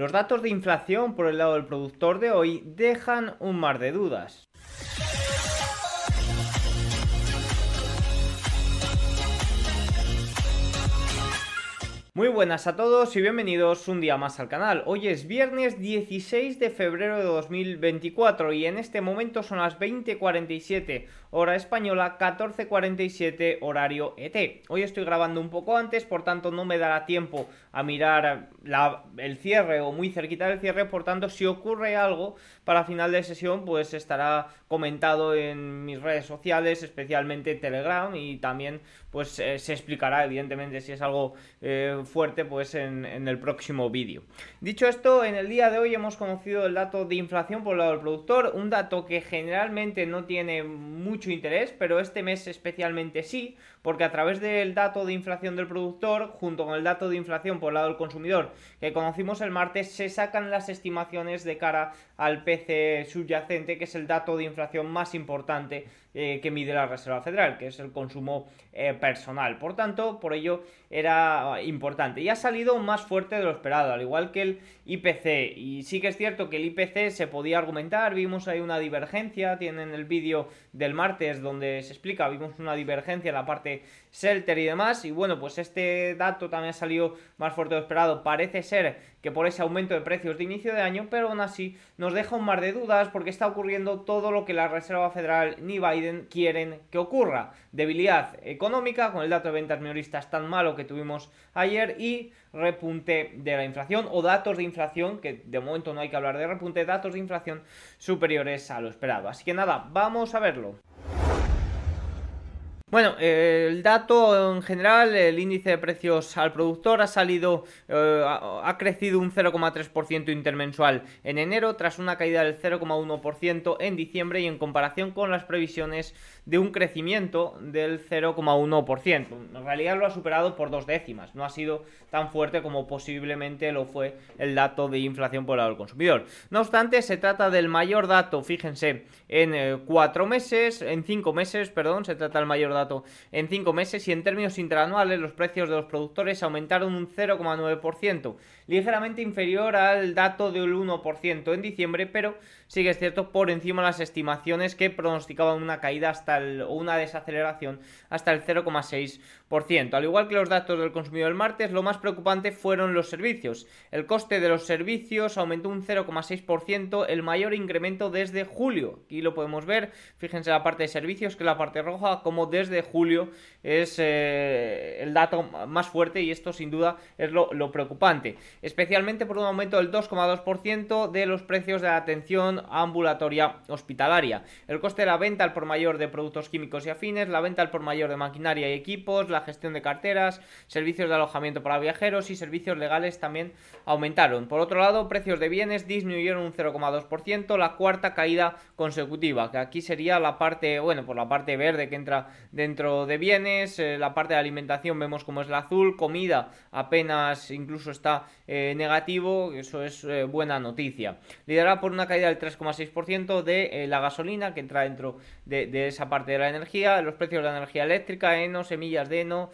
Los datos de inflación por el lado del productor de hoy dejan un mar de dudas. Muy buenas a todos y bienvenidos un día más al canal. Hoy es viernes 16 de febrero de 2024 y en este momento son las 20.47 hora española, 14.47 horario ET. Hoy estoy grabando un poco antes, por tanto no me dará tiempo a mirar el cierre o muy cerquita del cierre, por tanto si ocurre algo para final de sesión pues estará comentado en mis redes sociales, especialmente Telegram y también pues eh, se explicará evidentemente si es algo eh, fuerte pues en, en el próximo vídeo. Dicho esto, en el día de hoy hemos conocido el dato de inflación por el lado del productor, un dato que generalmente no tiene mucho interés, pero este mes especialmente sí, porque a través del dato de inflación del productor, junto con el dato de inflación por el lado del consumidor que conocimos el martes, se sacan las estimaciones de cara al PC subyacente, que es el dato de inflación más importante eh, que mide la Reserva Federal, que es el consumo eh, personal. Por tanto, por ello era importante. Y ha salido más fuerte de lo esperado, al igual que el IPC. Y sí que es cierto que el IPC se podía argumentar, vimos ahí una divergencia, tienen el vídeo del martes donde se explica, vimos una divergencia en la parte Shelter y demás. Y bueno, pues este dato también ha salido más fuerte de lo esperado. Parece ser que por ese aumento de precios de inicio de año, pero aún así nos deja un mar de dudas porque está ocurriendo todo lo que la Reserva Federal ni Biden quieren que ocurra. Debilidad económica con el dato de ventas minoristas tan malo que tuvimos ayer y repunte de la inflación o datos de inflación, que de momento no hay que hablar de repunte, datos de inflación superiores a lo esperado. Así que nada, vamos a verlo. Bueno, el dato en general, el índice de precios al productor ha salido, eh, ha crecido un 0,3% intermensual en enero, tras una caída del 0,1% en diciembre y en comparación con las previsiones de un crecimiento del 0,1%. En realidad lo ha superado por dos décimas, no ha sido tan fuerte como posiblemente lo fue el dato de inflación por el consumidor. No obstante, se trata del mayor dato, fíjense, en eh, cuatro meses, en cinco meses, perdón, se trata del mayor dato en 5 meses y en términos interanuales los precios de los productores aumentaron un 0,9%, ligeramente inferior al dato del 1% en diciembre, pero sigue es cierto por encima de las estimaciones que pronosticaban una caída hasta el, o una desaceleración hasta el 0,6%. Al igual que los datos del consumidor el martes, lo más preocupante fueron los servicios. El coste de los servicios aumentó un 0,6%, el mayor incremento desde julio. Aquí lo podemos ver, fíjense la parte de servicios, que es la parte roja, como desde julio es eh, el dato más fuerte y esto sin duda es lo preocupante. Especialmente por un aumento del 2,2% de los precios de la atención ambulatoria hospitalaria. El coste de la venta al por mayor de productos químicos y afines, la venta al por mayor de maquinaria y equipos, la gestión de carteras, servicios de alojamiento para viajeros y servicios legales también aumentaron. Por otro lado, precios de bienes disminuyeron un 0,2%, la cuarta caída consecutiva, que aquí sería la parte, bueno, por la parte verde que entra dentro de bienes, eh, la parte de alimentación vemos como es la azul, comida apenas incluso está eh, negativo, eso es eh, buena noticia. Liderada por una caída del 3 3,6% de eh, la gasolina que entra dentro de, esa parte de la energía, los precios de la energía eléctrica, heno, semillas de heno,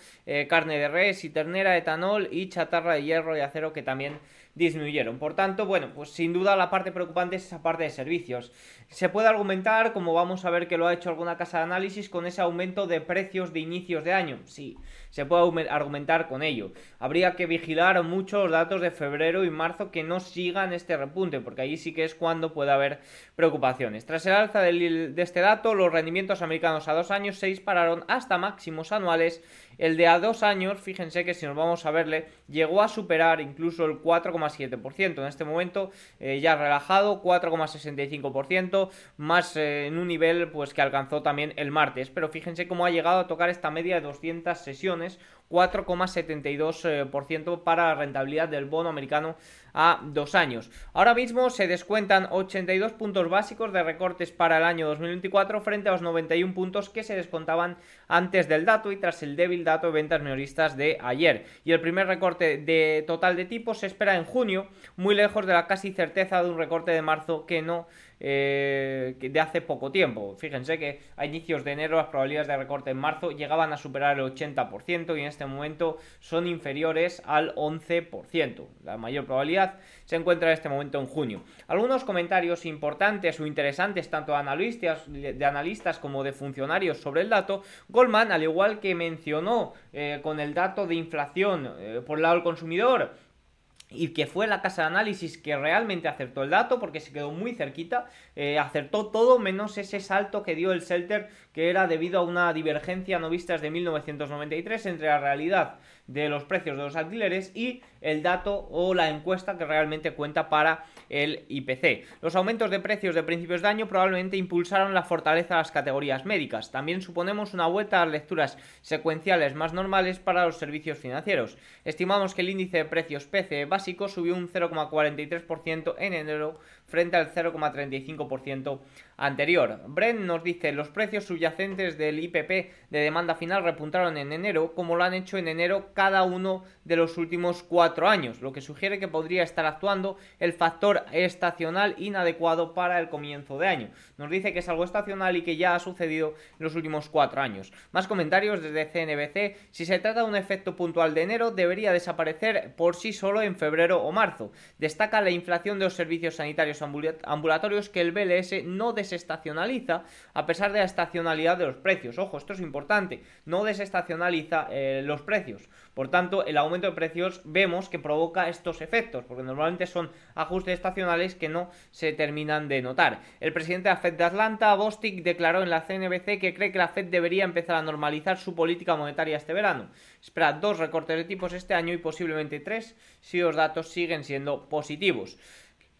carne de res y ternera, etanol y chatarra de hierro y acero que también disminuyeron. Por tanto, bueno, pues sin duda la parte preocupante es esa parte de servicios. Se puede argumentar, como vamos a ver que lo ha hecho alguna casa de análisis, con ese aumento de precios de inicios de año. Sí, se puede argumentar con ello. Habría que vigilar mucho los datos de febrero y marzo que no sigan este repunte, porque ahí sí que es cuando puede haber preocupaciones. Tras el alza de este dato, los rendimientos americanos a dos años se dispararon hasta máximos anuales. El de a dos años, fíjense que si nos vamos a verle, llegó a superar incluso el 4,7%. En este momento eh, ya relajado, 4,65% más eh, en un nivel pues que alcanzó también el martes. Pero fíjense cómo ha llegado a tocar esta media de 200 sesiones, 4,72% eh, para la rentabilidad del bono americano a dos años. Ahora mismo se descuentan 82 puntos básicos de recortes para el año 2024 frente a los 91 puntos que se descontaban antes del dato y tras el débil dato de ventas minoristas de ayer. Y el primer recorte de total de tipos se espera en junio, muy lejos de la casi certeza de un recorte de marzo que no eh, de hace poco tiempo. Fíjense que a inicios de enero las probabilidades de recorte en marzo llegaban a superar el 80% y en este momento son inferiores al 11%. La mayor probabilidad se encuentra en este momento en junio. Algunos comentarios importantes o interesantes tanto de analistas, como de funcionarios sobre el dato. Goldman, al igual que mencionó eh, con el dato de inflación eh, por el lado del consumidor, y que fue la casa de análisis que realmente acertó el dato porque se quedó muy cerquita, eh, acertó todo menos ese salto que dio el Shelter que era debido a una divergencia no vistas de 1993 entre la realidad de los precios de los alquileres y el dato o la encuesta que realmente cuenta para el IPC. Los aumentos de precios de principios de año probablemente impulsaron la fortaleza de las categorías médicas. También suponemos una vuelta a lecturas secuenciales más normales para los servicios financieros. Estimamos que el índice de precios PCE básico subió un 0,43% en enero frente al 0,35% anterior. Brent nos dice los precios subyacentes del IPP de demanda final repuntaron en enero como lo han hecho en enero cada uno de los últimos cuatro años, lo que sugiere que podría estar actuando el factor estacional inadecuado para el comienzo de año. Nos dice que es algo estacional y que ya ha sucedido en los últimos cuatro años. Más comentarios desde CNBC. Si se trata de un efecto puntual de enero, debería desaparecer por sí solo en febrero o marzo. Destaca la inflación de los servicios sanitarios ambulatorios que el BLS no desestacionaliza a pesar de la estacionalidad de los precios. Ojo, esto es importante, no desestacionaliza eh, los precios. Por tanto, el aumento de precios vemos que provoca estos efectos, porque normalmente son ajustes estacionales que no se terminan de notar. El presidente de la Fed de Atlanta, Bostic, declaró en la CNBC que cree que la Fed debería empezar a normalizar su política monetaria este verano. Espera dos recortes de tipos este año y posiblemente tres si los datos siguen siendo positivos.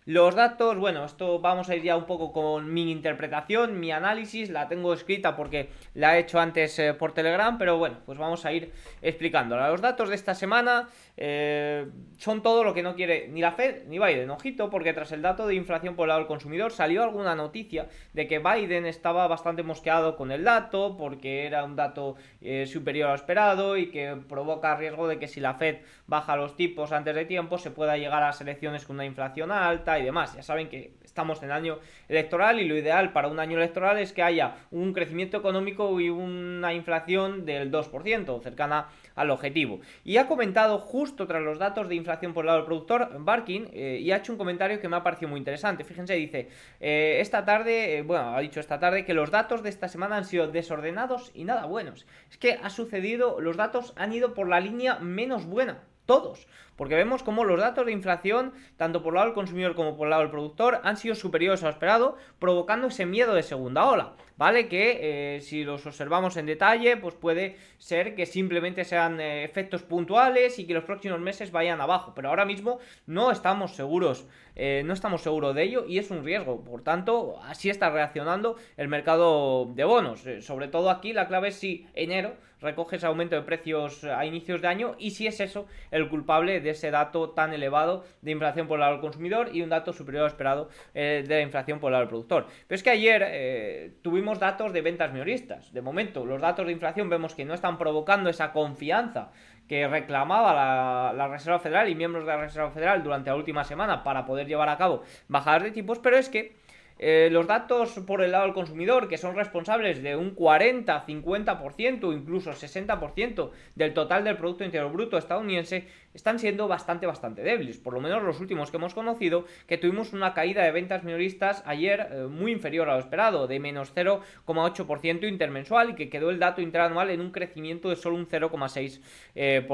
Los datos, bueno, esto vamos a ir ya un poco con mi interpretación, mi análisis, la tengo escrita porque la he hecho antes eh, por Telegram, pero bueno, pues vamos a ir explicándola. Los datos de esta semana eh, son todo lo que no quiere ni la Fed ni Biden. Ojito, porque tras el dato de inflación por el lado del consumidor salió alguna noticia de que Biden estaba bastante mosqueado con el dato porque era un dato eh, superior a lo esperado y que provoca riesgo de que si la Fed baja los tipos antes de tiempo se pueda llegar a las elecciones con una inflación alta y demás. Ya saben que estamos en año electoral y lo ideal para un año electoral es que haya un crecimiento económico y una inflación del 2%, cercana al objetivo. Y ha comentado justo tras los datos de inflación por el lado del productor, Barkin, eh, y ha hecho un comentario que me ha parecido muy interesante. Fíjense, dice, eh, esta tarde, eh, bueno, ha dicho esta tarde que los datos de esta semana han sido desordenados y nada buenos. Es que ha sucedido, los datos han ido por la línea menos buena todos. Porque vemos como los datos de inflación, tanto por el lado del consumidor como por el lado del productor, han sido superiores a lo esperado, provocando ese miedo de segunda ola. ¿Vale? Que eh, si los observamos en detalle, pues puede ser que simplemente sean eh, efectos puntuales y que los próximos meses vayan abajo. Pero ahora mismo no estamos seguros, eh, no estamos seguros de ello y es un riesgo. Por tanto, así está reaccionando el mercado de bonos. sobre todo aquí la clave es si enero recoge ese aumento de precios a inicios de año y si es eso el culpable de ese dato tan elevado de inflación por el lado del consumidor y un dato superior al esperado de la inflación por el lado del productor. Pero es que ayer tuvimos datos de ventas minoristas. De momento, los datos de inflación vemos que no están provocando esa confianza que reclamaba la, la, Reserva Federal y miembros de la Reserva Federal durante la última semana para poder llevar a cabo bajadas de tipos, pero es que eh, los datos por el lado del consumidor, que son responsables de un 40, 50% o incluso 60% del total del Producto Interior Bruto estadounidense, están siendo bastante, bastante débiles. Por lo menos los últimos que hemos conocido, que tuvimos una caída de ventas minoristas ayer eh, muy inferior a lo esperado, de menos 0,8% intermensual y que quedó el dato interanual en un crecimiento de solo un 0,6%. Eh,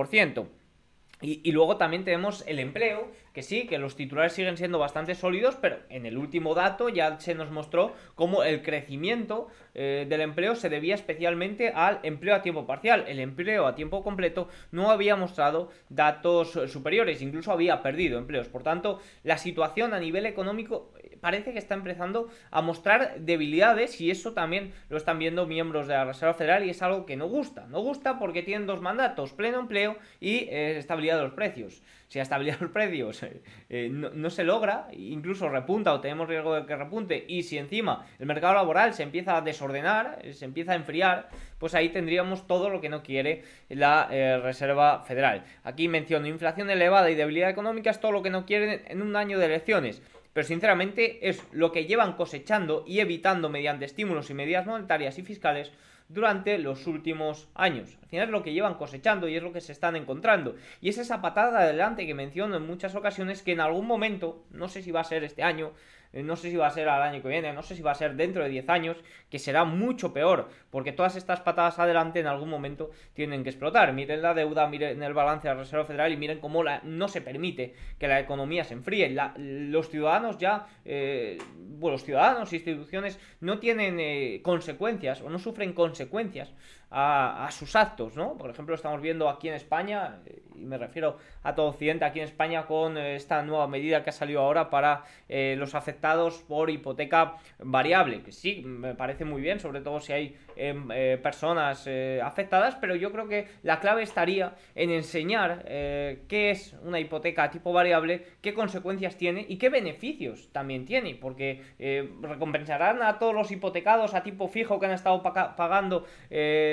y, luego también tenemos el empleo, que sí, que los titulares siguen siendo bastante sólidos, pero en el último dato ya se nos mostró cómo el crecimiento eh, del empleo se debía especialmente al empleo a tiempo parcial. El empleo a tiempo completo no había mostrado datos superiores, incluso había perdido empleos. Por tanto, la situación a nivel económico parece que está empezando a mostrar debilidades y eso también lo están viendo miembros de la Reserva Federal y es algo que no gusta. No gusta porque tienen dos mandatos, pleno empleo y eh, estabilidad de los precios. Si la estabilidad de los precios eh, eh, no, se logra, incluso repunta o tenemos riesgo de que repunte y si encima el mercado laboral se empieza a desordenar, se empieza a enfriar, pues ahí tendríamos todo lo que no quiere la Reserva Federal. Aquí menciono inflación elevada y debilidad económica es todo lo que no quieren en un año de elecciones. pero sinceramente es lo que llevan cosechando y evitando mediante estímulos y medidas monetarias y fiscales durante los últimos años. Al final es lo que llevan cosechando y es lo que se están encontrando. Y es esa patada adelante que menciono en muchas ocasiones que en algún momento, no sé si va a ser este año, no sé si va a ser al año que viene, no sé si va a ser dentro de 10 años, que será mucho peor, porque todas estas patadas adelante en algún momento tienen que explotar. Miren la deuda, miren el balance de la Reserva Federal y miren cómo la, no se permite que la economía se enfríe. los ciudadanos ya, eh, bueno, los ciudadanos instituciones no tienen eh, consecuencias o no sufren consecuencias a, sus actos, ¿no? Por ejemplo, estamos viendo aquí en España, eh, y me refiero a todo Occidente, aquí en España con eh, esta nueva medida que ha salido ahora para eh, los afectados por hipoteca variable, que sí, me parece muy bien, sobre todo si hay em, personas afectadas, pero yo creo que la clave estaría en enseñar qué es una hipoteca tipo variable, qué consecuencias tiene y qué beneficios también tiene, porque recompensarán a todos los hipotecados a tipo fijo que han estado pagando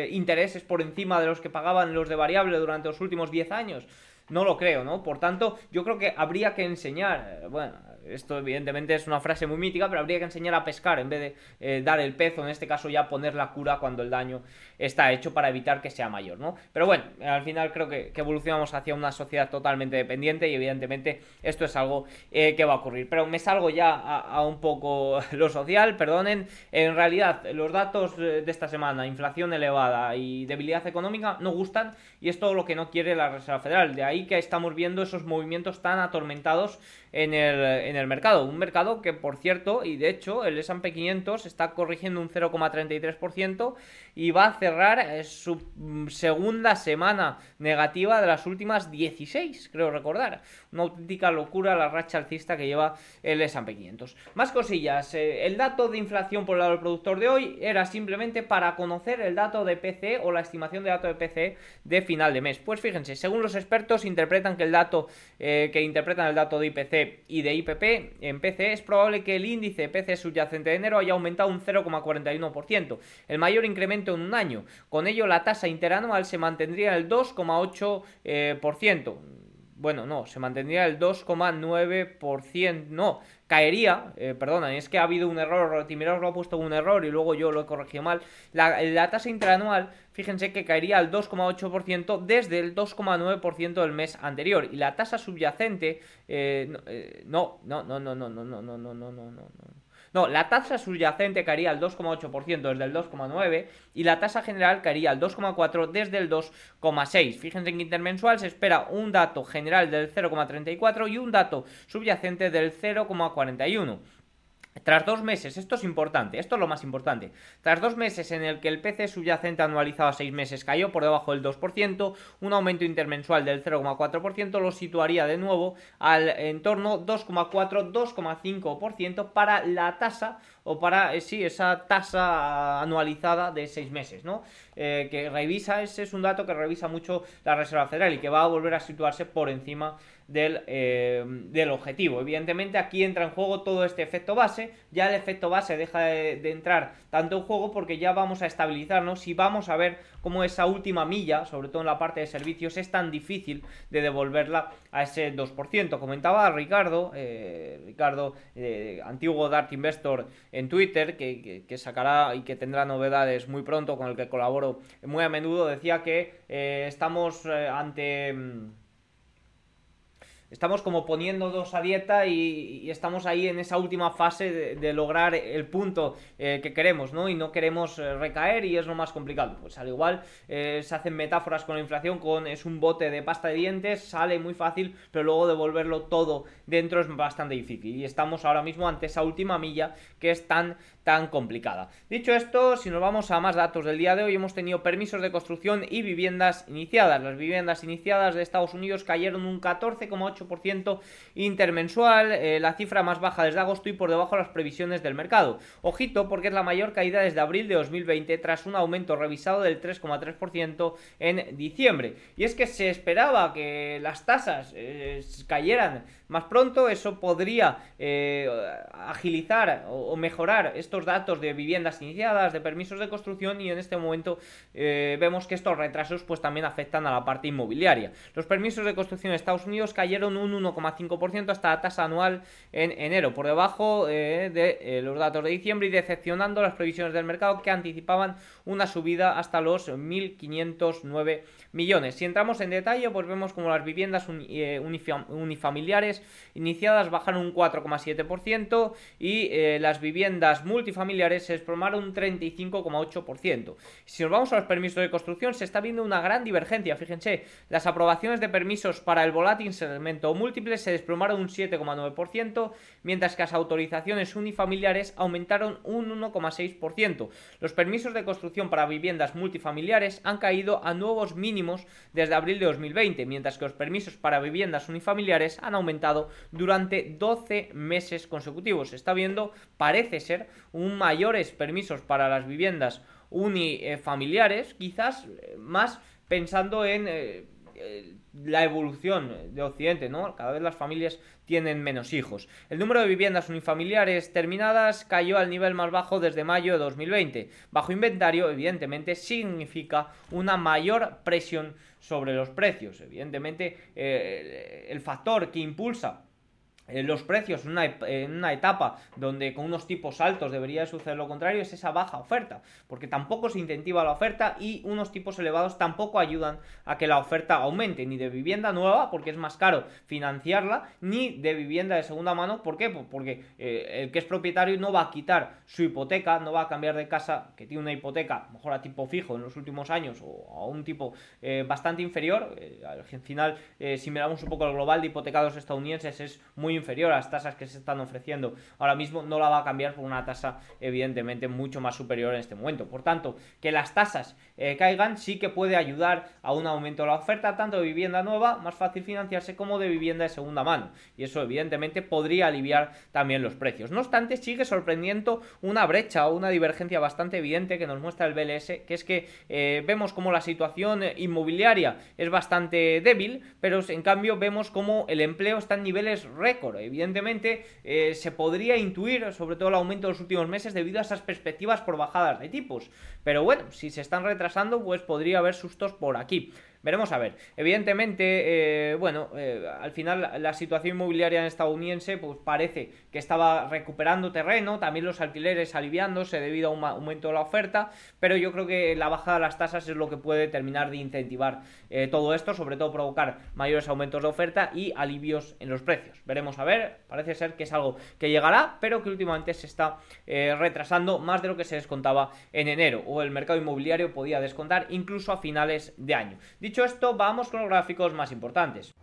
intereses por encima de los que pagaban los de variable durante los últimos 10 años. No lo creo, ¿no? Por tanto, yo creo que habría que enseñar, eh, bueno, esto evidentemente es una frase muy mítica, pero habría que enseñar a pescar en vez de eh, dar el pez o en este caso ya poner la cura cuando el daño está hecho para evitar que sea mayor, ¿no? Pero bueno, al final creo que, evolucionamos hacia una sociedad totalmente dependiente y evidentemente esto es algo eh, que va a ocurrir. Pero me salgo ya a, un poco lo social, perdonen, en realidad los datos de esta semana, inflación elevada y debilidad económica no gustan y es todo lo que no quiere la Reserva Federal. De ahí que estamos viendo esos movimientos tan atormentados en el, en el mercado. Un mercado que, por cierto, y de hecho, el S&P 500 está corrigiendo un 0,33% y va a cerrar eh, su mm, segunda semana negativa de las últimas 16, creo recordar. Una auténtica locura la racha alcista que lleva el S&P 500. Más cosillas. Eh, el dato de inflación por el lado del productor de hoy era simplemente para conocer el dato de PC o la estimación de dato de PC de final de mes. Pues fíjense, según los expertos interpretan que el dato eh, que interpretan el dato de IPC y de IPP en PC, es probable que el índice PC subyacente de enero haya aumentado un 0,41%, el mayor incremento en un año. Con ello, la tasa interanual se mantendría en el 2,8%. Eh, bueno, no, se mantendría el 2,9%, no, caería, eh, perdona, es que ha habido un error, Timiros lo ha puesto un error y luego yo lo he corregido mal, la, tasa interanual, fíjense que caería al 2,8% desde el 2,9% del mes anterior y la tasa subyacente, no, no, no, no, no, no, no, no, no, no, no, no. No, la tasa subyacente caería al 2,8% desde el 2,9% y la tasa general caería al 2,4% desde el 2,6%. Fíjense que intermensual se espera un dato general del 0,34% y un dato subyacente del 0,41%. Tras dos meses, esto es importante, esto es lo más importante, tras dos meses en el que el PC subyacente anualizado a seis meses cayó por debajo del 2%, un aumento intermensual del 0,4% lo situaría de nuevo al entorno 2,4-2,5% para la tasa o para, eh, sí, esa tasa anualizada de seis meses, ¿no? Eh, que revisa, ese es un dato que revisa mucho la Reserva Federal y que va a volver a situarse por encima del, eh, del, objetivo. Evidentemente aquí entra en juego todo este efecto base, ya el efecto base deja de, entrar tanto en juego porque ya vamos a estabilizarnos y vamos a ver cómo esa última milla, sobre todo en la parte de servicios, es tan difícil de devolverla a ese 2%. Comentaba Ricardo, eh, Ricardo, eh, antiguo Dart Investor en Twitter, que, que, sacará y que tendrá novedades muy pronto, con el que colaboro muy a menudo, decía que estamos ante mm, estamos como poniéndonos a dieta y, estamos ahí en esa última fase de, lograr el punto eh, que queremos, ¿no? Y no queremos eh, recaer y es lo más complicado. Pues al igual eh, se hacen metáforas con la inflación, con es un bote de pasta de dientes, sale muy fácil, pero luego devolverlo todo dentro es bastante difícil. Y estamos ahora mismo ante esa última milla que es tan tan complicada. Dicho esto, si nos vamos a más datos del día de hoy, hemos tenido permisos de construcción y viviendas iniciadas. Las viviendas iniciadas de Estados Unidos cayeron un 14,8% intermensual, eh, la cifra más baja desde agosto y por debajo de las previsiones del mercado. Ojito, porque es la mayor caída desde abril de 2020 tras un aumento revisado del 3,3% en diciembre. Y es que se esperaba que las tasas eh, cayeran más pronto, eso podría eh, agilizar o mejorar estos datos de viviendas iniciadas, de permisos de construcción y en este momento vemos que estos retrasos pues también afectan a la parte inmobiliaria. Los permisos de construcción en Estados Unidos cayeron un 1,5% hasta la tasa anual en enero, por debajo eh, de eh, los datos de diciembre y decepcionando las previsiones del mercado que anticipaban una subida hasta los 1.509 millones. Si entramos en detalle, pues vemos como las viviendas eh, unifamiliares iniciadas bajaron un 4,7% y las viviendas multifamiliares se desplomaron un 35,8%. Si nos vamos a los permisos de construcción, se está viendo una gran divergencia. Fíjense, las aprobaciones de permisos para el volátil segmento múltiple se desplomaron un 7,9%, mientras que las autorizaciones unifamiliares aumentaron un 1,6%. Los permisos de construcción para viviendas multifamiliares han caído a nuevos mínimos desde abril de 2020, mientras que los permisos para viviendas unifamiliares han aumentado durante 12 meses consecutivos. Se está viendo, parece ser, un mayores permisos para las viviendas unifamiliares, quizás eh, más pensando en eh, eh, la evolución de Occidente, ¿no? Cada vez las familias tienen menos hijos. El número de viviendas unifamiliares terminadas cayó al nivel más bajo desde mayo de 2020. Bajo inventario, evidentemente, significa una mayor presión sobre los precios. Evidentemente, el factor que impulsa eh, los precios en una, etapa donde con unos tipos altos debería suceder lo contrario es esa baja oferta, porque tampoco se incentiva la oferta y unos tipos elevados tampoco ayudan a que la oferta aumente, ni de vivienda nueva, porque es más caro financiarla, ni de vivienda de segunda mano, ¿por qué? Pues porque eh, el que es propietario no va a quitar su hipoteca, no va a cambiar de casa que tiene una hipoteca, mejor a tipo fijo en los últimos años o a un tipo eh, bastante inferior, al final si miramos un poco el global de hipotecados estadounidenses es muy inferior a las tasas que se están ofreciendo ahora mismo, no la va a cambiar por una tasa evidentemente mucho más superior en este momento. Por tanto, que las tasas eh, caigan sí que puede ayudar a un aumento de la oferta tanto de vivienda nueva, más fácil financiarse, como de vivienda de segunda mano. Y eso evidentemente podría aliviar también los precios. No obstante, sigue sorprendiendo una brecha o una divergencia bastante evidente que nos muestra el BLS, que es que eh, vemos como la situación inmobiliaria es bastante débil, pero en cambio vemos como el empleo está en niveles récord Evidentemente, eh, se podría intuir, sobre todo el aumento de los últimos meses, debido a esas perspectivas por bajadas de tipos. Pero bueno, si se están retrasando, pues podría haber sustos por aquí. Veremos a ver. Evidentemente, eh, bueno, eh, al final la situación inmobiliaria en estadounidense pues parece que estaba recuperando terreno, también los alquileres aliviándose debido a un aumento de la oferta, pero yo creo que la bajada de las tasas es lo que puede terminar de incentivar eh, todo esto, sobre todo provocar mayores aumentos de oferta y alivios en los precios. Veremos a ver, parece ser que es algo que llegará, pero que últimamente se está retrasando más de lo que se descontaba en enero, o el mercado inmobiliario podía descontar incluso a finales de año. Dicho esto, vamos con los gráficos más importantes.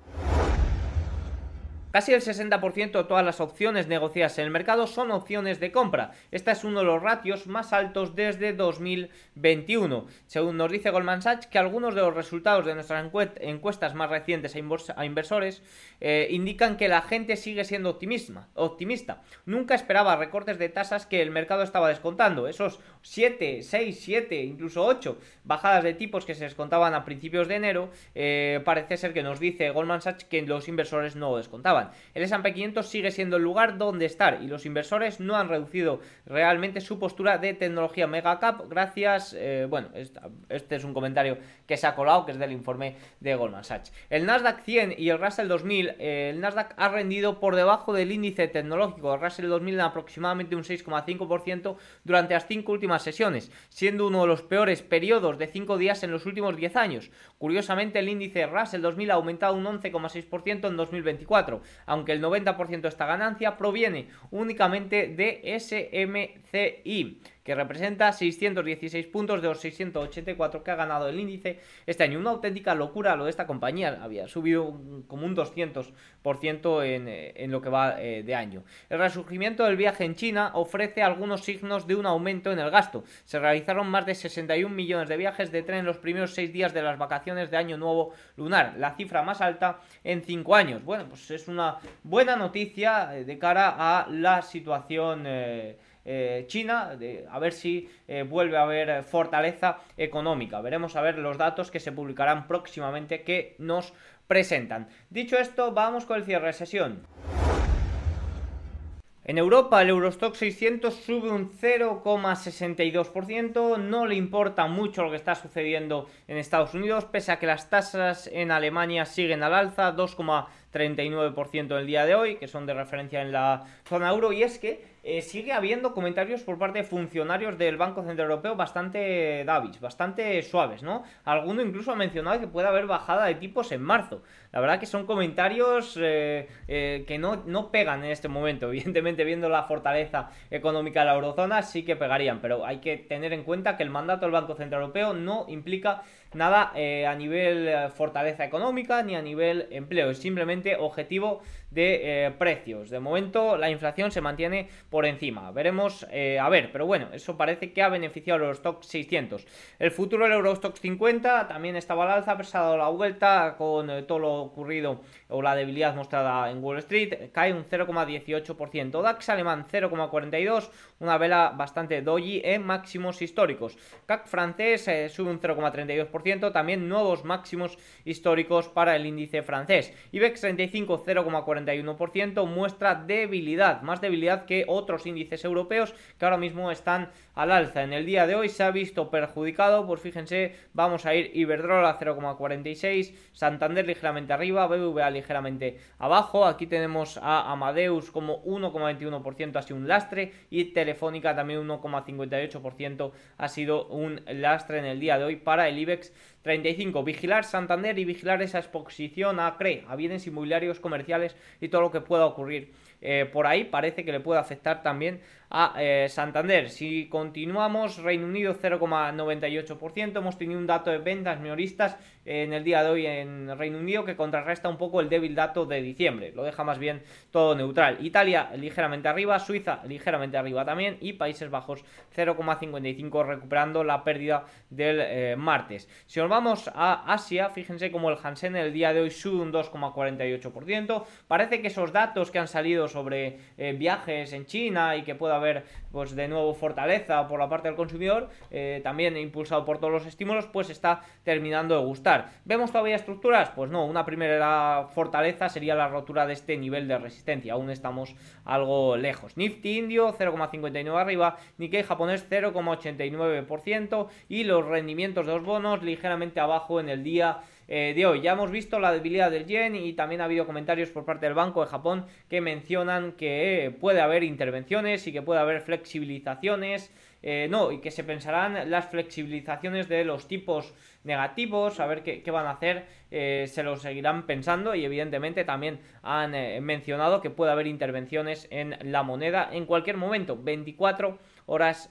Casi el 60% de todas las opciones negociadas en el mercado son opciones de compra. Este es uno de los ratios más altos desde 2021. Según nos dice Goldman Sachs, que algunos de los resultados de nuestras encuestas más recientes a inversores eh, indican que la gente sigue siendo optimista. Nunca esperaba recortes de tasas que el mercado estaba descontando. Esos 7, 6, 7, incluso 8 bajadas de tipos que se descontaban a principios de enero, eh, parece ser que nos dice Goldman Sachs que los inversores no descontaban. El S&P 500 sigue siendo el lugar donde estar y los inversores no han reducido realmente su postura de tecnología mega cap gracias, eh, bueno, este es un comentario que se ha colado, que es del informe de Goldman Sachs. El Nasdaq 100 y el Russell 2000, eh, el Nasdaq ha rendido por debajo del índice tecnológico del Russell 2000 en aproximadamente un 6,5% durante las cinco últimas sesiones, siendo uno de los peores periodos de 5 días en los últimos 10 años. Curiosamente, el índice Russell 2000 ha aumentado un 11,6% en 2024, aunque el 90% de esta ganancia proviene únicamente de SMCI que representa 616 puntos de los 684 que ha ganado el índice este año. Una auténtica locura lo de esta compañía, había subido como un 200% en, eh, en lo que va eh, de año. El resurgimiento del viaje en China ofrece algunos signos de un aumento en el gasto. Se realizaron más de 61 millones de viajes de tren en los primeros 6 días de las vacaciones de Año Nuevo Lunar, la cifra más alta en 5 años. Bueno, pues es una buena noticia eh, de cara a la situación eh, China, de, a ver si eh, vuelve a haber fortaleza económica. Veremos a ver los datos que se publicarán próximamente que nos presentan. Dicho esto, vamos con el cierre de sesión. En Europa el Eurostock 600 sube un 0,62%, no le importa mucho lo que está sucediendo en Estados Unidos, pese a que las tasas en Alemania siguen al alza, 2,3 39% en el día de hoy, que son de referencia en la zona euro, y es que eh, sigue habiendo comentarios por parte de funcionarios del Banco Central Europeo bastante davis, bastante suaves, ¿no? Alguno incluso ha mencionado que puede haber bajada de tipos en marzo. La verdad que son comentarios eh, eh, que no, no pegan en este momento. Evidentemente, viendo la fortaleza económica de la eurozona, sí que pegarían, pero hay que tener en cuenta que el mandato del Banco Central Europeo no implica nada a nivel fortaleza económica ni a nivel empleo, es simplemente objetivo de precios. De momento, la inflación se mantiene por encima. Veremos, eh, a ver, pero bueno, eso parece que ha beneficiado a los stocks 600. El futuro del Eurostox 50 también estaba al alza, ha dado la vuelta con eh, todo lo ocurrido o la debilidad mostrada en Wall Street, cae un 0,18%. DAX alemán 0,42%, una vela bastante doji en máximos históricos. CAC francés eh, sube un 0,32%, también nuevos máximos históricos para el índice francés. IBEX 35 0,41% muestra debilidad, más debilidad que otros otros índices europeos que ahora mismo están al alza. En el día de hoy se ha visto perjudicado, pues fíjense, vamos a ir Iberdrola 0,46, Santander ligeramente arriba, BBVA ligeramente abajo, aquí tenemos a Amadeus como 1,21% ha sido un lastre y Telefónica también 1,58% ha sido un lastre en el día de hoy para el IBEX 35. Vigilar Santander y vigilar esa exposición a CRE, a bienes inmobiliarios comerciales y todo lo que pueda ocurrir eh, por ahí parece que le puede afectar también a eh, Santander. Si continuamos, Reino Unido 0,98%. Hemos tenido un dato de ventas minoristas en el día de hoy en Reino Unido que contrarresta un poco el débil dato de diciembre. Lo deja más bien todo neutral. Italia ligeramente arriba, Suiza ligeramente arriba también y Países Bajos 0,55 recuperando la pérdida del eh, martes. Si nos vamos a Asia, fíjense como el Hansen el día de hoy sube un 2,48%. Parece que esos datos que han salido sobre eh, viajes en China y que pueda haber pues de nuevo fortaleza por la parte del consumidor, eh, también impulsado por todos los estímulos, pues está terminando de gustar. ¿Vemos todavía estructuras? Pues no, una primera fortaleza sería la rotura de este nivel de resistencia, aún estamos algo lejos. Nifty indio 0,59 arriba, Nikkei japonés 0,89% y los rendimientos de los bonos ligeramente abajo en el día eh, de hoy. Ya hemos visto la debilidad del yen y también ha habido comentarios por parte del Banco de Japón que mencionan que puede haber intervenciones y que puede haber flexibilizaciones. Eh, no, y que se pensarán las flexibilizaciones de los tipos negativos, a ver qué, van a hacer, eh, se lo seguirán pensando y evidentemente también han mencionado que puede haber intervenciones en la moneda en cualquier momento, 24 horas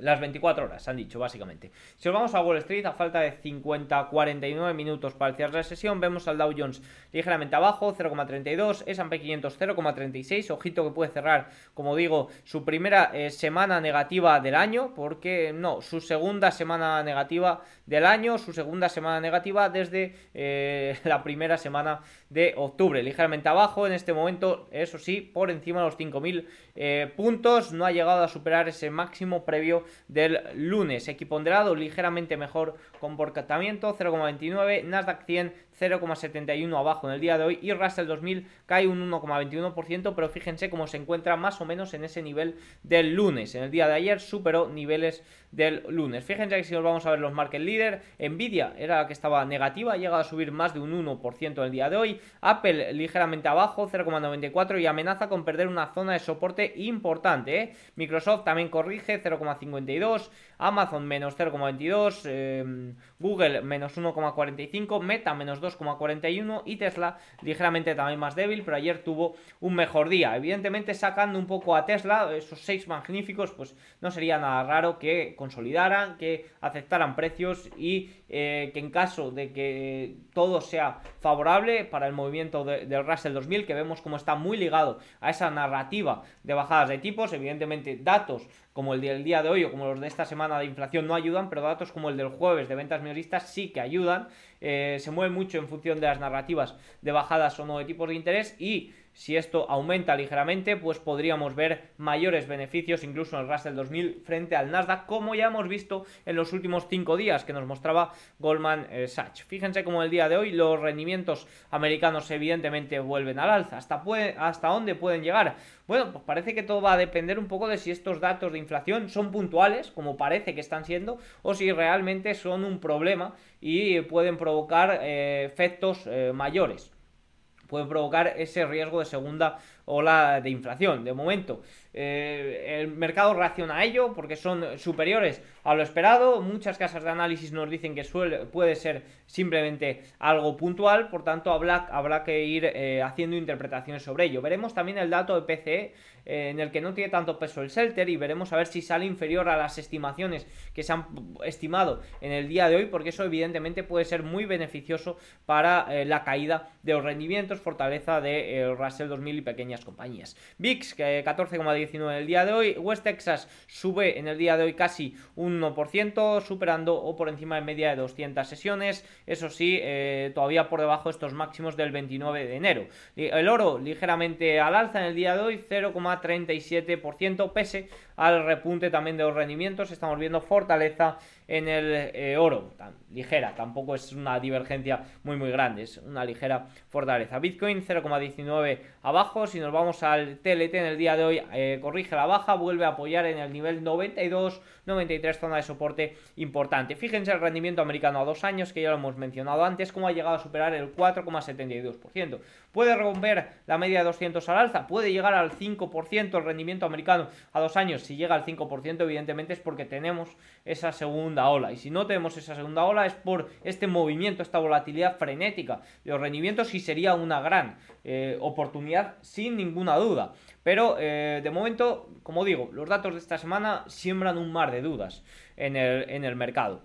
las 24 horas, han dicho, básicamente. Si nos vamos a Wall Street, a falta de 50-49 minutos para el cierre de sesión, vemos al Dow Jones ligeramente abajo, 0,32, S&P 500 0,36, ojito que puede cerrar, como digo, su primera eh, semana negativa del año, porque no, su segunda semana negativa del año, su segunda semana negativa desde eh, la primera semana de octubre, ligeramente abajo en este momento, eso sí, por encima de los 5.000 eh, puntos, no ha llegado a superar ese máximo previo del lunes, equiponderado ligeramente mejor comportamiento, 0,29, Nasdaq 100 0,71 abajo en el día de hoy y Russell 2000 cae un 1,21%, pero fíjense cómo se encuentra más o menos en ese nivel del lunes. En el día de ayer superó niveles del lunes. Fíjense que si nos vamos a ver los market leader, Nvidia era la que estaba negativa, ha llegado a subir más de un 1% en el día de hoy, Apple ligeramente abajo, 0,94 y amenaza con perder una zona de soporte importante. ¿eh? Microsoft también corrige, 0,52, Amazon menos 0,22, em, Google menos 1,45, Meta menos 2,41 y Tesla ligeramente también más débil, pero ayer tuvo un mejor día. Evidentemente sacando un poco a Tesla, esos seis magníficos, pues no sería nada raro que consolidaran, que aceptaran precios y eh, que en caso de que todo sea favorable para el movimiento del Russell 2000, que vemos como está muy ligado a esa narrativa de bajadas de tipos, evidentemente datos como el del día de hoy o como los de esta semana de inflación no ayudan, pero datos como el del jueves de ventas minoristas sí que ayudan, eh, se mueve mucho en función de las narrativas de bajadas o no de tipos de interés y si esto aumenta ligeramente, pues podríamos ver mayores beneficios incluso en el Russell 2000 frente al Nasdaq, como ya hemos visto en los últimos cinco días que nos mostraba Goldman eh, Sachs. Fíjense cómo el día de hoy los rendimientos americanos evidentemente vuelven al alza. ¿Hasta, hasta dónde pueden llegar? Bueno, pues parece que todo va a depender un poco de si estos datos de inflación son puntuales, como parece que están siendo, o si realmente son un problema y pueden provocar eh, efectos eh, mayores pueden provocar ese riesgo de segunda ola de inflación. De momento, eh, el mercado reacciona a ello porque son superiores a lo esperado. Muchas casas de análisis nos dicen que suele, puede ser simplemente algo puntual, por tanto habrá, habrá que ir eh, haciendo interpretaciones sobre ello. Veremos también el dato de PCE eh, en el que no tiene tanto peso el Shelter y veremos a ver si sale inferior a las estimaciones que se han estimado en el día de hoy, porque eso evidentemente puede ser muy beneficioso para la caída de los rendimientos, fortaleza de Russell 2000 y pequeñas compañías. VIX, que 14,19 en el día de hoy. West Texas sube en el día de hoy casi un 1%, superando o por encima de media de 200 sesiones. Eso sí, eh, todavía por debajo de estos máximos del 29 de enero. El oro ligeramente al alza en el día de hoy, 0,37%, pese al repunte también de los rendimientos. Estamos viendo fortaleza en el eh, oro, tan ligera, tampoco es una divergencia muy muy grande, es una ligera fortaleza. Bitcoin 0,19 abajo, si nos vamos al TLT en el día de hoy, eh, corrige la baja, vuelve a apoyar en el nivel 92, 93, zona de soporte importante. Fíjense el rendimiento americano a dos años, que ya lo hemos mencionado antes, cómo ha llegado a superar el 4,72%. Puede romper la media de 200 al alza, puede llegar al 5% el rendimiento americano a dos años. Si llega al 5%, evidentemente es porque tenemos esa segunda ola. Y si no tenemos esa segunda ola, es por este movimiento, esta volatilidad frenética de los rendimientos y sería una gran eh, oportunidad sin ninguna duda. Pero eh, de momento, como digo, los datos de esta semana siembran un mar de dudas en el, en el mercado.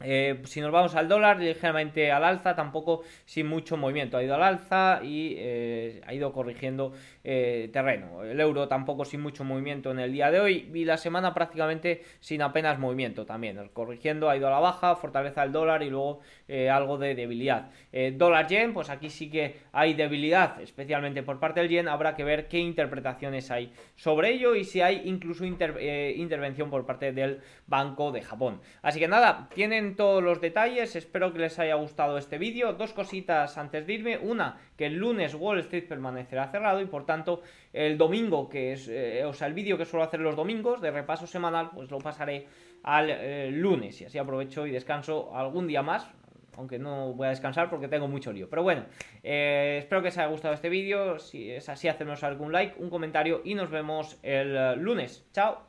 Eh, si nos vamos al dólar, ligeramente al alza, tampoco sin mucho movimiento. Ha ido al alza y eh, ha ido corrigiendo eh, terreno. El euro tampoco sin mucho movimiento en el día de hoy y la semana prácticamente sin apenas movimiento también. Corrigiendo, ha ido a la baja, fortaleza el dólar y luego algo de debilidad. dólar yen, pues aquí sí que hay debilidad, especialmente por parte del yen. Habrá que ver qué interpretaciones hay sobre ello y si hay incluso intervención por parte del Banco de Japón. Así que nada, tienen todos los detalles, espero que les haya gustado este vídeo. Dos cositas antes de irme, una, que el lunes Wall Street permanecerá cerrado y por tanto el domingo, que es, eh, o sea, el vídeo que suelo hacer los domingos de repaso semanal, pues lo pasaré al eh, lunes y así aprovecho y descanso algún día más, aunque no voy a descansar porque tengo mucho lío. Pero bueno, eh, espero que os haya gustado este vídeo. Si es así, hacernos algún like, un comentario y nos vemos el lunes. Chao.